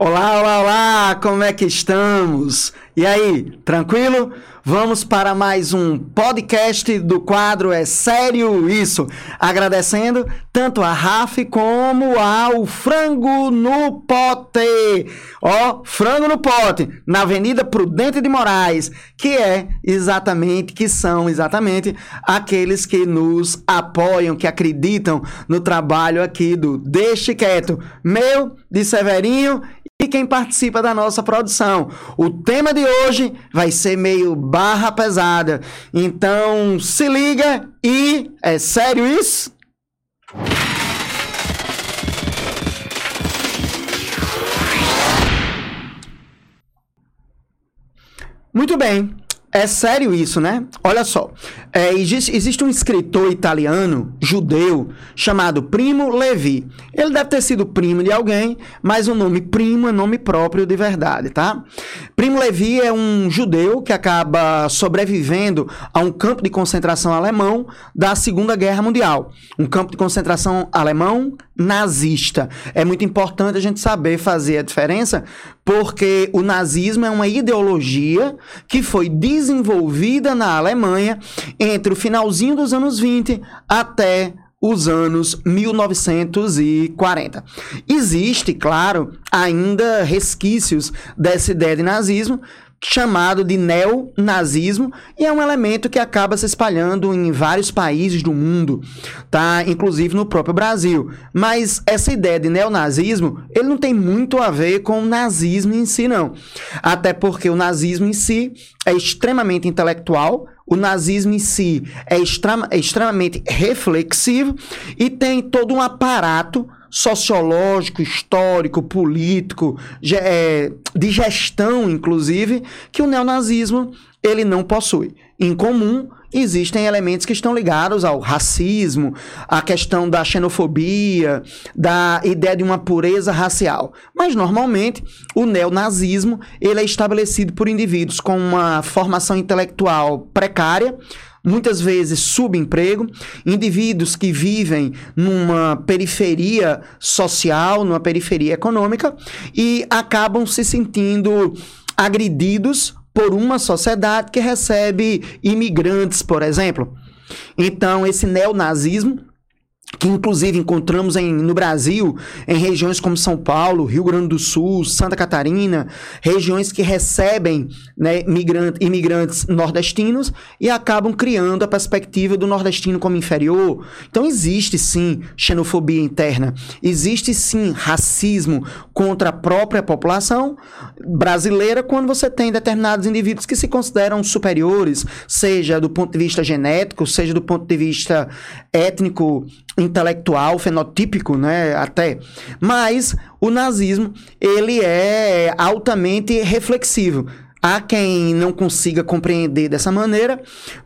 Olá, olá, olá! Como é que estamos? E aí, tranquilo? Vamos para mais um podcast do quadro É Sério Isso? Agradecendo tanto a Raf como ao Frango no Pote. Ó, Frango no Pote, na Avenida Prudente de Moraes, que é exatamente, que são exatamente aqueles que nos apoiam, que acreditam no trabalho aqui do Deixe Quieto, meu, de Severinho e quem participa da nossa produção. O tema de hoje vai ser meio barra pesada. Então, se liga e é sério isso? Muito bem. É sério isso, né? Olha só. É, existe, existe, um escritor italiano, judeu, chamado Primo Levi. Ele deve ter sido primo de alguém, mas o nome primo é nome próprio de verdade, tá? Primo Levi é um judeu que acaba sobrevivendo a um campo de concentração alemão da Segunda Guerra Mundial. Um campo de concentração alemão nazista. É muito importante a gente saber fazer a diferença, porque o nazismo é uma ideologia que foi desenvolvida na Alemanha entre o finalzinho dos anos 20 até os anos 1940. Existe, claro, ainda resquícios dessa ideia de nazismo, chamado de neonazismo e é um elemento que acaba se espalhando em vários países do mundo, tá? Inclusive no próprio Brasil. Mas essa ideia de neonazismo, ele não tem muito a ver com o nazismo em si não. Até porque o nazismo em si é extremamente intelectual, o nazismo em si é, extrema, é extremamente reflexivo e tem todo um aparato sociológico, histórico, político, é, de gestão, inclusive, que o neonazismo ele não possui. Em comum, existem elementos que estão ligados ao racismo, à questão da xenofobia, da ideia de uma pureza racial. Mas normalmente o neonazismo ele é estabelecido por indivíduos com uma formação intelectual precária, muitas vezes subemprego, indivíduos que vivem numa periferia social, numa periferia econômica e acabam se sentindo agredidos por uma sociedade que recebe imigrantes, por exemplo. Então, esse neonazismo que inclusive encontramos em, no Brasil, em regiões como São Paulo, Rio Grande do Sul, Santa Catarina, regiões que recebem né, migrante, imigrantes nordestinos e acabam criando a perspectiva do nordestino como inferior. Então existe sim xenofobia interna, existe sim racismo contra a própria população brasileira quando você tem determinados indivíduos que se consideram superiores, seja do ponto de vista genético, seja do ponto de vista étnico intelectual, fenotípico, né, até. Mas o nazismo, ele é altamente reflexivo. Há quem não consiga compreender dessa maneira,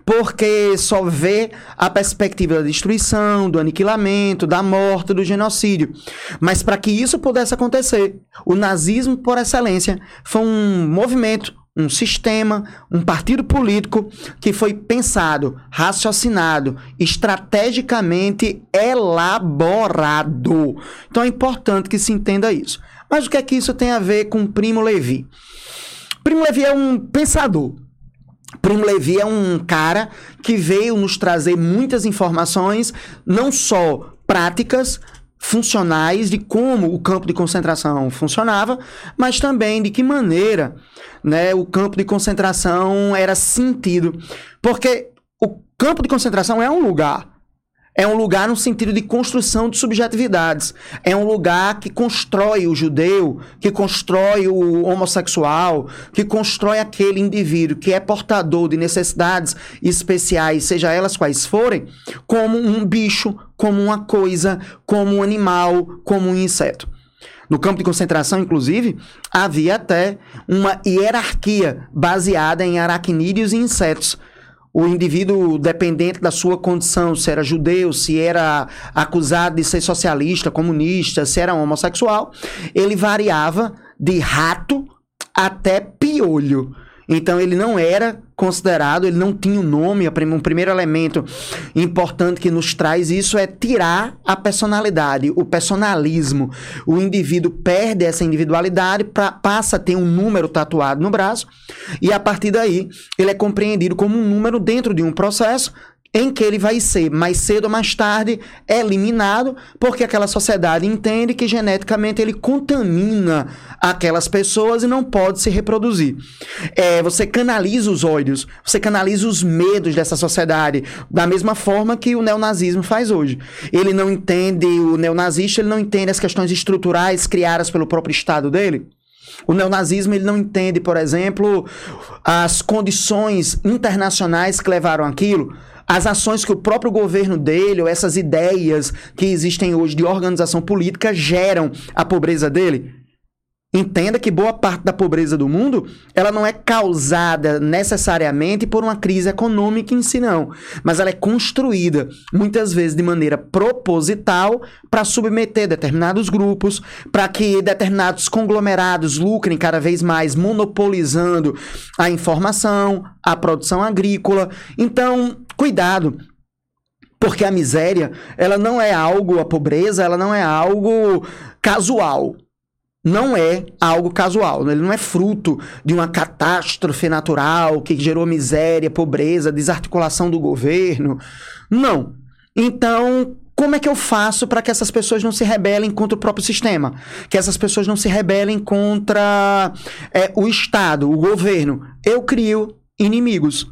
porque só vê a perspectiva da destruição, do aniquilamento, da morte, do genocídio. Mas para que isso pudesse acontecer, o nazismo, por excelência, foi um movimento um sistema, um partido político que foi pensado, raciocinado, estrategicamente elaborado. Então é importante que se entenda isso. Mas o que é que isso tem a ver com Primo Levi? Primo Levi é um pensador. Primo Levi é um cara que veio nos trazer muitas informações, não só práticas, funcionais de como o campo de concentração funcionava, mas também de que maneira né, o campo de concentração era sentido. Porque o campo de concentração é um lugar. É um lugar no sentido de construção de subjetividades. É um lugar que constrói o judeu, que constrói o homossexual, que constrói aquele indivíduo que é portador de necessidades especiais, seja elas quais forem, como um bicho, como uma coisa, como um animal, como um inseto. No campo de concentração, inclusive, havia até uma hierarquia baseada em aracnídeos e insetos o indivíduo, dependente da sua condição, se era judeu, se era acusado de ser socialista, comunista, se era homossexual, ele variava de rato até piolho. Então ele não era considerado, ele não tinha um nome. Um primeiro elemento importante que nos traz isso é tirar a personalidade, o personalismo. O indivíduo perde essa individualidade, pra, passa a ter um número tatuado no braço, e a partir daí ele é compreendido como um número dentro de um processo em que ele vai ser mais cedo ou mais tarde eliminado, porque aquela sociedade entende que geneticamente ele contamina aquelas pessoas e não pode se reproduzir. É, você canaliza os ódios, você canaliza os medos dessa sociedade, da mesma forma que o neonazismo faz hoje. Ele não entende, o neonazista, ele não entende as questões estruturais criadas pelo próprio Estado dele. O neonazismo ele não entende, por exemplo, as condições internacionais que levaram aquilo as ações que o próprio governo dele, ou essas ideias que existem hoje de organização política, geram a pobreza dele. Entenda que boa parte da pobreza do mundo, ela não é causada necessariamente por uma crise econômica em si não, mas ela é construída muitas vezes de maneira proposital para submeter determinados grupos, para que determinados conglomerados lucrem cada vez mais monopolizando a informação, a produção agrícola. Então, cuidado, porque a miséria, ela não é algo, a pobreza, ela não é algo casual não é algo casual, né? ele não é fruto de uma catástrofe natural que gerou miséria, pobreza, desarticulação do governo. Não. Então, como é que eu faço para que essas pessoas não se rebelem contra o próprio sistema? Que essas pessoas não se rebelem contra é, o Estado, o governo? Eu crio inimigos.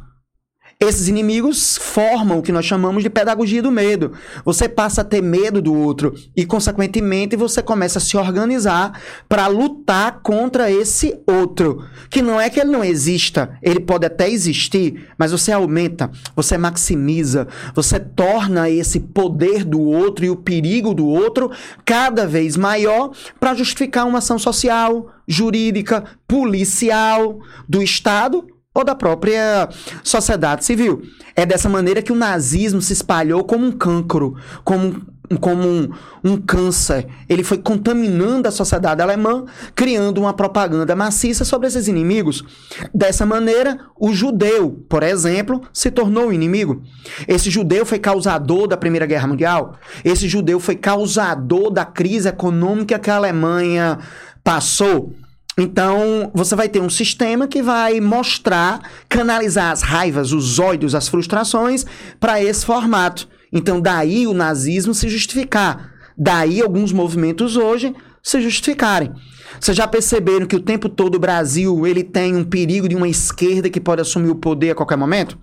Esses inimigos formam o que nós chamamos de pedagogia do medo. Você passa a ter medo do outro e, consequentemente, você começa a se organizar para lutar contra esse outro. Que não é que ele não exista, ele pode até existir, mas você aumenta, você maximiza, você torna esse poder do outro e o perigo do outro cada vez maior para justificar uma ação social, jurídica, policial do Estado ou da própria sociedade civil. É dessa maneira que o nazismo se espalhou como um cancro, como, como um, um câncer. Ele foi contaminando a sociedade alemã, criando uma propaganda maciça sobre esses inimigos. Dessa maneira, o judeu, por exemplo, se tornou inimigo. Esse judeu foi causador da Primeira Guerra Mundial. Esse judeu foi causador da crise econômica que a Alemanha passou. Então, você vai ter um sistema que vai mostrar, canalizar as raivas, os ódios, as frustrações para esse formato. Então, daí o nazismo se justificar. Daí alguns movimentos hoje se justificarem. Vocês já perceberam que o tempo todo o Brasil ele tem um perigo de uma esquerda que pode assumir o poder a qualquer momento?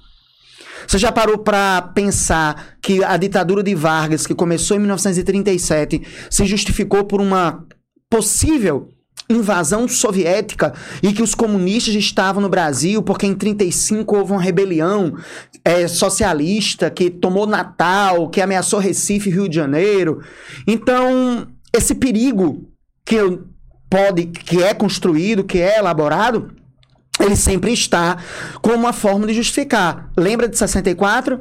Você já parou para pensar que a ditadura de Vargas, que começou em 1937, se justificou por uma possível invasão soviética e que os comunistas estavam no Brasil porque em 35 houve uma rebelião é, socialista que tomou Natal, que ameaçou Recife e Rio de Janeiro. Então, esse perigo que pode, que é construído, que é elaborado, ele sempre está como uma forma de justificar. Lembra de 64?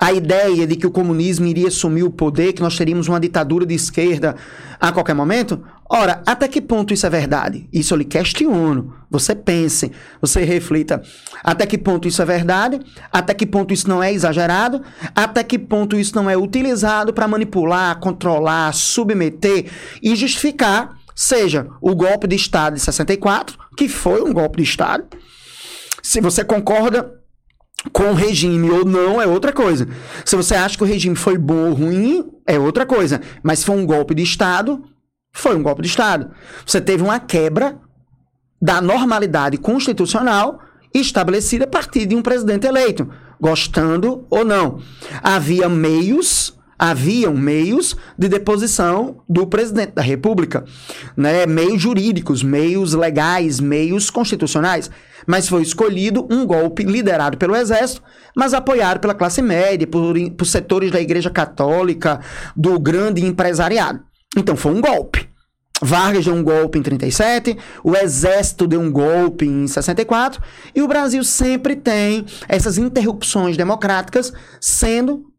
A ideia de que o comunismo iria assumir o poder, que nós teríamos uma ditadura de esquerda a qualquer momento? Ora, até que ponto isso é verdade? Isso eu lhe questiono. Você pense, você reflita. Até que ponto isso é verdade? Até que ponto isso não é exagerado? Até que ponto isso não é utilizado para manipular, controlar, submeter e justificar, seja o golpe de Estado de 64, que foi um golpe de Estado. Se você concorda com o regime ou não é outra coisa. Se você acha que o regime foi bom ou ruim, é outra coisa. Mas se foi um golpe de Estado, foi um golpe de Estado. Você teve uma quebra da normalidade constitucional estabelecida a partir de um presidente eleito, gostando ou não. Havia meios haviam meios de deposição do presidente da República, né? meios jurídicos, meios legais, meios constitucionais. Mas foi escolhido um golpe liderado pelo Exército, mas apoiado pela classe média, por, por setores da Igreja Católica, do grande empresariado. Então foi um golpe. Vargas deu um golpe em 37, o Exército deu um golpe em 64, e o Brasil sempre tem essas interrupções democráticas sendo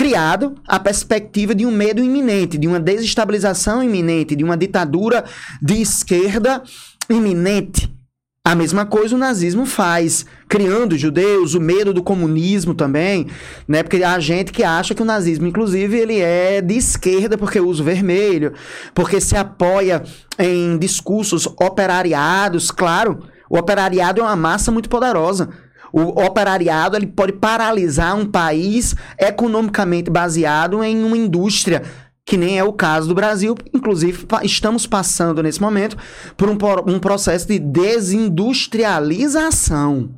criado a perspectiva de um medo iminente, de uma desestabilização iminente, de uma ditadura de esquerda iminente. A mesma coisa o nazismo faz, criando judeus, o medo do comunismo também, né? Porque há gente que acha que o nazismo, inclusive, ele é de esquerda porque usa o vermelho, porque se apoia em discursos operariados, claro. O operariado é uma massa muito poderosa. O operariado ele pode paralisar um país economicamente baseado em uma indústria que nem é o caso do Brasil. Inclusive, estamos passando nesse momento por um, um processo de desindustrialização.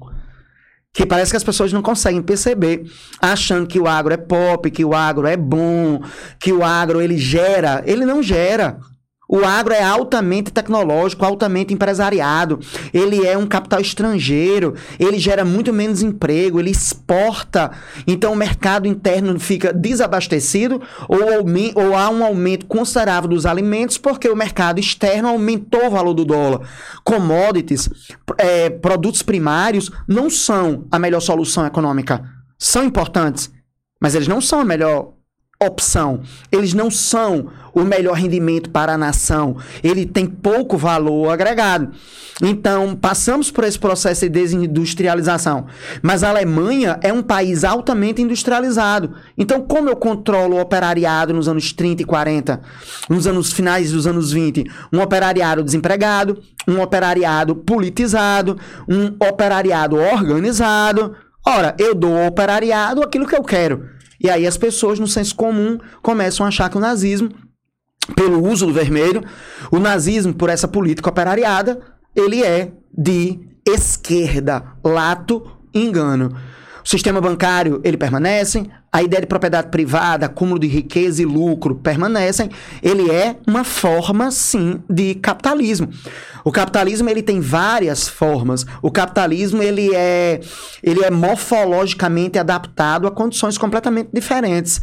Que parece que as pessoas não conseguem perceber, achando que o agro é pop, que o agro é bom, que o agro ele gera. Ele não gera. O agro é altamente tecnológico, altamente empresariado. Ele é um capital estrangeiro. Ele gera muito menos emprego. Ele exporta. Então o mercado interno fica desabastecido ou, ou há um aumento considerável dos alimentos porque o mercado externo aumentou o valor do dólar. Commodities, é, produtos primários não são a melhor solução econômica. São importantes, mas eles não são a melhor opção. Eles não são o melhor rendimento para a nação. Ele tem pouco valor agregado. Então, passamos por esse processo de desindustrialização. Mas a Alemanha é um país altamente industrializado. Então, como eu controlo o operariado nos anos 30 e 40, nos anos finais dos anos 20? Um operariado desempregado, um operariado politizado, um operariado organizado. Ora, eu dou ao operariado aquilo que eu quero. E aí as pessoas, no senso comum, começam a achar que o nazismo, pelo uso do vermelho, o nazismo, por essa política operariada, ele é de esquerda, lato engano. O sistema bancário, ele permanece, a ideia de propriedade privada, acúmulo de riqueza e lucro permanecem. Ele é uma forma, sim, de capitalismo. O capitalismo ele tem várias formas. O capitalismo ele é, ele é morfologicamente adaptado a condições completamente diferentes.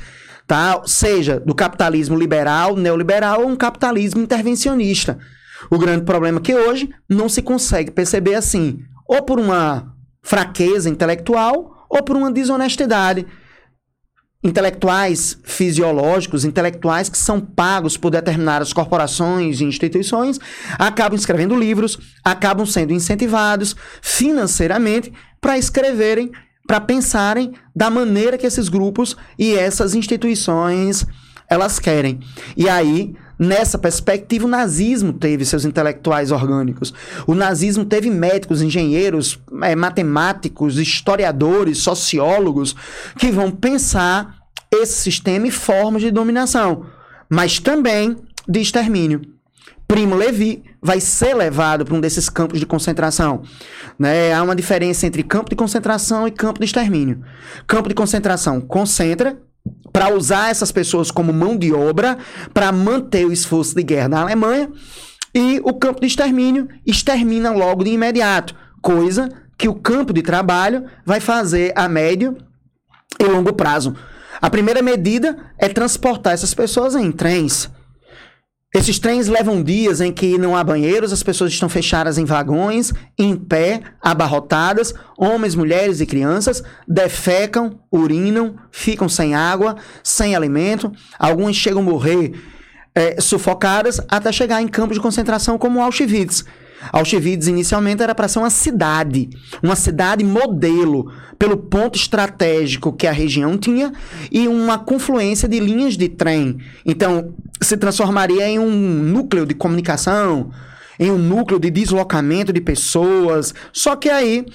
Tá? Seja do capitalismo liberal, neoliberal ou um capitalismo intervencionista. O grande problema é que hoje não se consegue perceber assim, ou por uma fraqueza intelectual ou por uma desonestidade. Intelectuais fisiológicos, intelectuais que são pagos por determinadas corporações e instituições, acabam escrevendo livros, acabam sendo incentivados financeiramente para escreverem, para pensarem da maneira que esses grupos e essas instituições elas querem. E aí Nessa perspectiva, o nazismo teve seus intelectuais orgânicos. O nazismo teve médicos, engenheiros, é, matemáticos, historiadores, sociólogos que vão pensar esse sistema e formas de dominação, mas também de extermínio. Primo Levi vai ser levado para um desses campos de concentração. Né? Há uma diferença entre campo de concentração e campo de extermínio. Campo de concentração concentra, para usar essas pessoas como mão de obra para manter o esforço de guerra na Alemanha e o campo de extermínio extermina logo de imediato, coisa que o campo de trabalho vai fazer a médio e longo prazo. A primeira medida é transportar essas pessoas em trens. Esses trens levam dias em que não há banheiros, as pessoas estão fechadas em vagões, em pé, abarrotadas, homens, mulheres e crianças defecam, urinam, ficam sem água, sem alimento, alguns chegam a morrer é, sufocadas até chegar em campos de concentração como Auschwitz. Auschwitz inicialmente era para ser uma cidade, uma cidade modelo, pelo ponto estratégico que a região tinha e uma confluência de linhas de trem. Então, se transformaria em um núcleo de comunicação, em um núcleo de deslocamento de pessoas. Só que aí,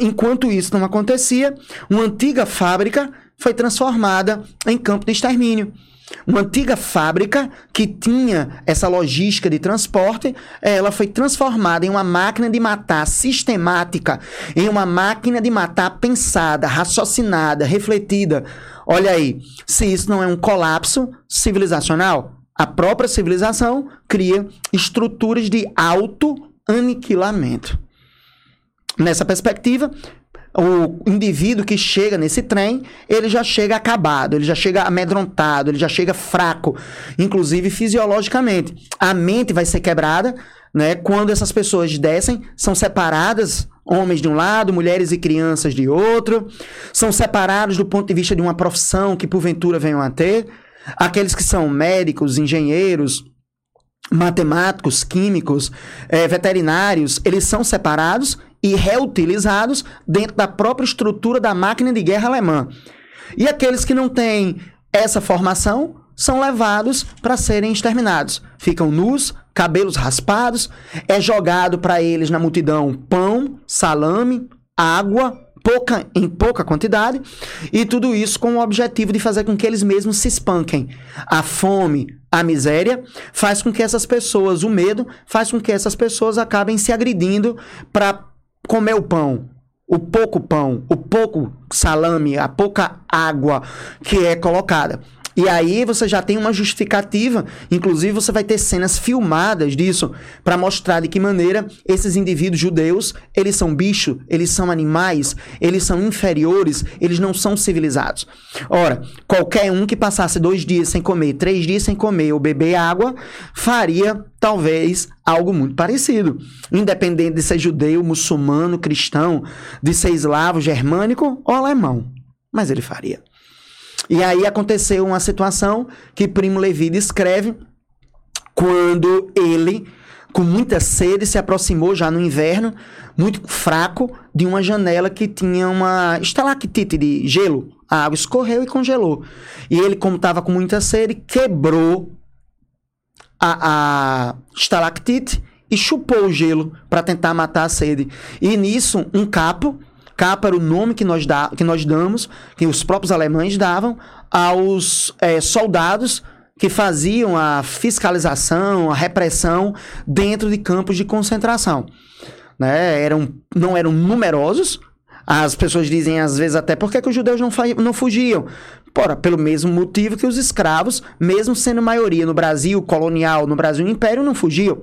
enquanto isso não acontecia, uma antiga fábrica foi transformada em campo de extermínio. Uma antiga fábrica que tinha essa logística de transporte, ela foi transformada em uma máquina de matar sistemática, em uma máquina de matar pensada, raciocinada, refletida. Olha aí, se isso não é um colapso civilizacional, a própria civilização cria estruturas de auto-aniquilamento. Nessa perspectiva, o indivíduo que chega nesse trem, ele já chega acabado, ele já chega amedrontado, ele já chega fraco, inclusive fisiologicamente. A mente vai ser quebrada, né? Quando essas pessoas descem, são separadas, homens de um lado, mulheres e crianças de outro, são separados do ponto de vista de uma profissão que porventura venham a ter. Aqueles que são médicos, engenheiros, matemáticos, químicos, eh, veterinários, eles são separados e reutilizados dentro da própria estrutura da máquina de guerra alemã. E aqueles que não têm essa formação são levados para serem exterminados. Ficam nus, cabelos raspados, é jogado para eles na multidão pão, salame, água, pouca, em pouca quantidade, e tudo isso com o objetivo de fazer com que eles mesmos se espanquem. A fome, a miséria, faz com que essas pessoas, o medo, faz com que essas pessoas acabem se agredindo para comer o pão. O pouco pão, o pouco salame, a pouca água que é colocada. E aí você já tem uma justificativa, inclusive você vai ter cenas filmadas disso para mostrar de que maneira esses indivíduos judeus, eles são bicho, eles são animais, eles são inferiores, eles não são civilizados. Ora, qualquer um que passasse dois dias sem comer, três dias sem comer ou beber água, faria talvez algo muito parecido. Independente de ser judeu, muçulmano, cristão, de ser eslavo, germânico ou alemão. Mas ele faria. E aí aconteceu uma situação que Primo Levi descreve quando ele, com muita sede, se aproximou já no inverno, muito fraco, de uma janela que tinha uma estalactite de gelo. A água escorreu e congelou. E ele, como estava com muita sede, quebrou a, a estalactite e chupou o gelo para tentar matar a sede. E nisso, um capo Capa era o nome que nós, dá, que nós damos, que os próprios alemães davam aos é, soldados que faziam a fiscalização, a repressão dentro de campos de concentração. Né? Eram, não eram numerosos. As pessoas dizem às vezes até por que, que os judeus não, não fugiam? Porra, pelo mesmo motivo que os escravos, mesmo sendo maioria no Brasil colonial, no Brasil Império, não fugiam.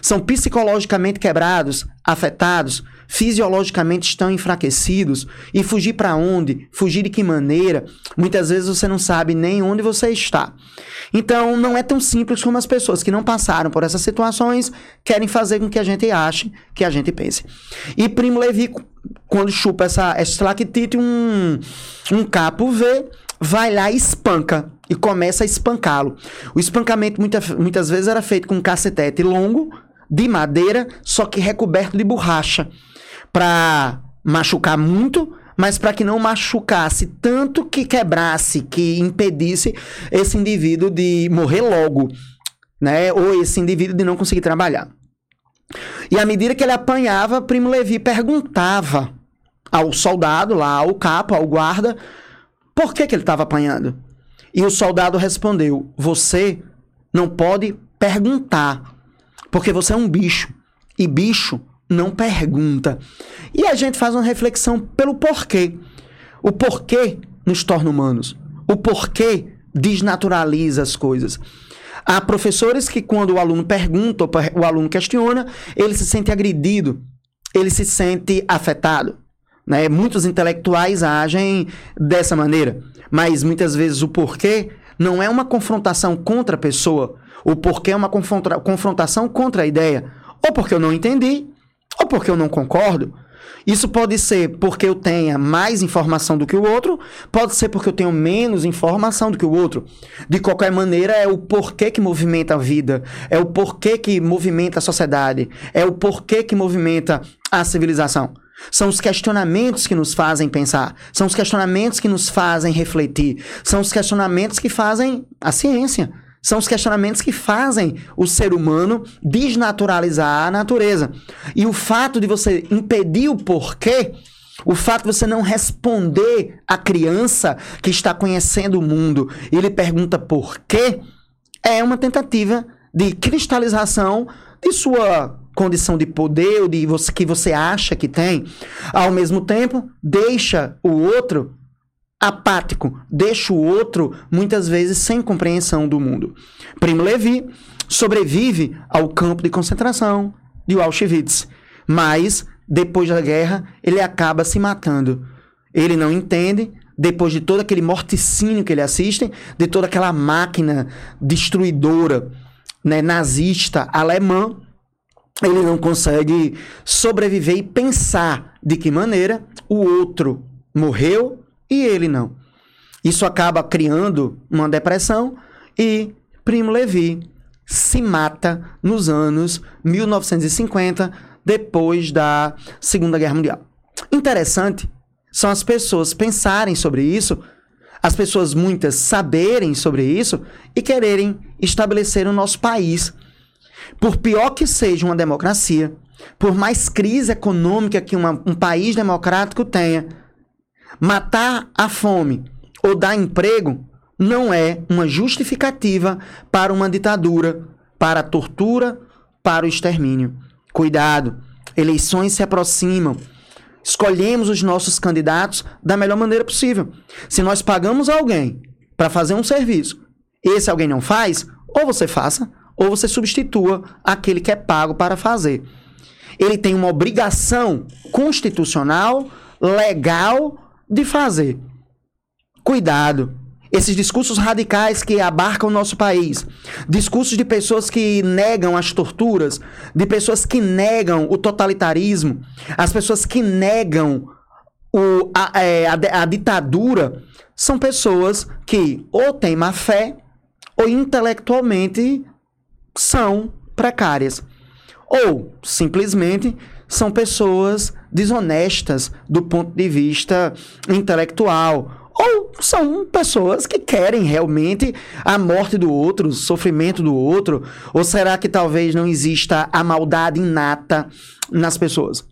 São psicologicamente quebrados, afetados, fisiologicamente estão enfraquecidos e fugir para onde, fugir de que maneira, muitas vezes você não sabe nem onde você está. Então, não é tão simples como as pessoas que não passaram por essas situações querem fazer com que a gente ache, que a gente pense. E Primo Levi, quando chupa essa estalactite, um, um capo vê, vai lá e espanca e começa a espancá-lo. O espancamento muita, muitas vezes era feito com um cacetete longo, de madeira, só que recoberto de borracha para machucar muito, mas para que não machucasse tanto que quebrasse, que impedisse esse indivíduo de morrer logo, né? Ou esse indivíduo de não conseguir trabalhar. E à medida que ele apanhava, Primo Levi perguntava ao soldado lá, ao capo, ao guarda, por que, que ele estava apanhando. E o soldado respondeu: Você não pode perguntar, porque você é um bicho. E bicho não pergunta. E a gente faz uma reflexão pelo porquê. O porquê nos torna humanos. O porquê desnaturaliza as coisas. Há professores que, quando o aluno pergunta ou o aluno questiona, ele se sente agredido, ele se sente afetado. Né? Muitos intelectuais agem dessa maneira, mas muitas vezes o porquê não é uma confrontação contra a pessoa, o porquê é uma confrontação contra a ideia. Ou porque eu não entendi, ou porque eu não concordo. Isso pode ser porque eu tenha mais informação do que o outro, pode ser porque eu tenho menos informação do que o outro. De qualquer maneira, é o porquê que movimenta a vida, é o porquê que movimenta a sociedade, é o porquê que movimenta a civilização. São os questionamentos que nos fazem pensar, são os questionamentos que nos fazem refletir, são os questionamentos que fazem a ciência. São os questionamentos que fazem o ser humano desnaturalizar a natureza. E o fato de você impedir o porquê, o fato de você não responder à criança que está conhecendo o mundo e ele pergunta por quê, é uma tentativa de cristalização de sua condição de poder ou de você, que você acha que tem. Ao mesmo tempo, deixa o outro apático, deixa o outro muitas vezes sem compreensão do mundo. Primo Levi sobrevive ao campo de concentração de Auschwitz, mas depois da guerra ele acaba se matando. Ele não entende, depois de todo aquele morticínio que ele assiste, de toda aquela máquina destruidora, né, nazista alemã, ele não consegue sobreviver e pensar de que maneira o outro morreu e ele não. Isso acaba criando uma depressão e Primo Levi se mata nos anos 1950, depois da Segunda Guerra Mundial. Interessante são as pessoas pensarem sobre isso, as pessoas muitas saberem sobre isso e quererem estabelecer o nosso país. Por pior que seja uma democracia, por mais crise econômica que uma, um país democrático tenha, matar a fome ou dar emprego não é uma justificativa para uma ditadura, para a tortura, para o extermínio. Cuidado, eleições se aproximam. Escolhemos os nossos candidatos da melhor maneira possível. Se nós pagamos alguém para fazer um serviço, esse alguém não faz, ou você faça, ou você substitua aquele que é pago para fazer. Ele tem uma obrigação constitucional, legal, de fazer. Cuidado. Esses discursos radicais que abarcam o nosso país, discursos de pessoas que negam as torturas, de pessoas que negam o totalitarismo, as pessoas que negam o, a, é, a, a ditadura, são pessoas que ou têm má fé ou intelectualmente são precárias. Ou simplesmente são pessoas desonestas do ponto de vista intelectual. Ou são pessoas que querem realmente a morte do outro, o sofrimento do outro? Ou será que talvez não exista a maldade inata nas pessoas?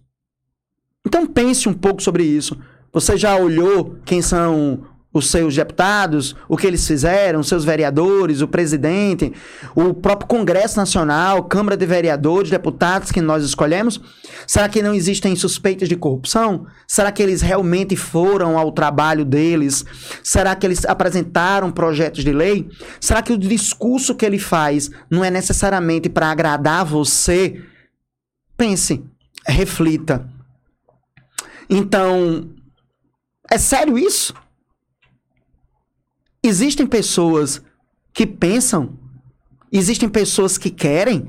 Então pense um pouco sobre isso. Você já olhou quem são os seus deputados, o que eles fizeram, seus vereadores, o presidente, o próprio Congresso Nacional, Câmara de Vereadores, deputados que nós escolhemos? Será que não existem suspeitas de corrupção? Será que eles realmente foram ao trabalho deles? Será que eles apresentaram projetos de lei? Será que o discurso que ele faz não é necessariamente para agradar você? Pense, reflita. Então, é sério isso? Existem pessoas que pensam? Existem pessoas que querem?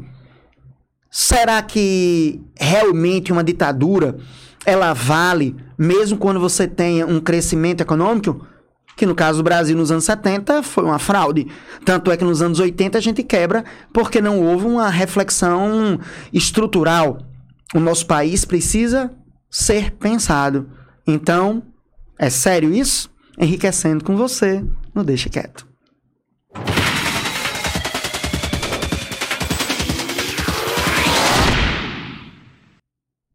Será que realmente uma ditadura ela vale mesmo quando você tenha um crescimento econômico? Que no caso do Brasil nos anos 70 foi uma fraude. Tanto é que nos anos 80 a gente quebra porque não houve uma reflexão estrutural. O nosso país precisa ser pensado. Então, é sério isso? Enriquecendo com você no Deixa Quieto.